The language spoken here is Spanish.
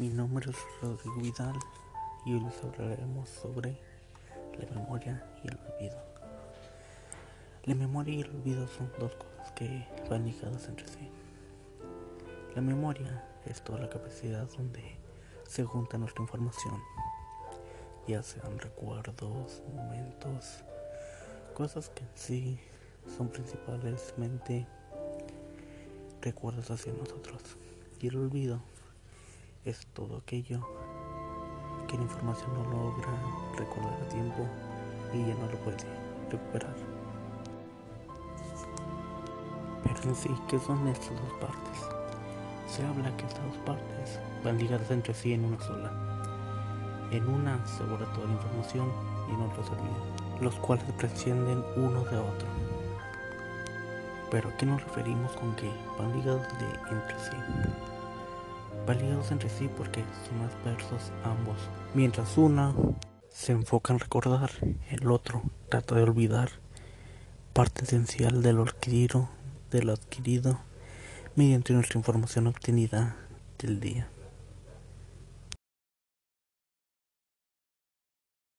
Mi nombre es Rodrigo Vidal y hoy les hablaremos sobre la memoria y el olvido. La memoria y el olvido son dos cosas que van ligadas entre sí. La memoria es toda la capacidad donde se junta nuestra información, ya sean recuerdos, momentos, cosas que en sí son principalmente recuerdos hacia nosotros. Y el olvido es todo aquello que la información no logra recordar a tiempo y ya no lo puede recuperar. Pero en sí, ¿qué son estas dos partes? Se habla que estas dos partes van ligadas entre sí en una sola. En una se guarda toda la información y en otra se olvida, los cuales prescinden uno de otro. Pero ¿a qué nos referimos con que van ligados de entre sí? Validados entre sí porque son adversos ambos. Mientras una se enfoca en recordar, el otro trata de olvidar parte esencial de lo adquirido, de lo adquirido mediante nuestra información obtenida del día.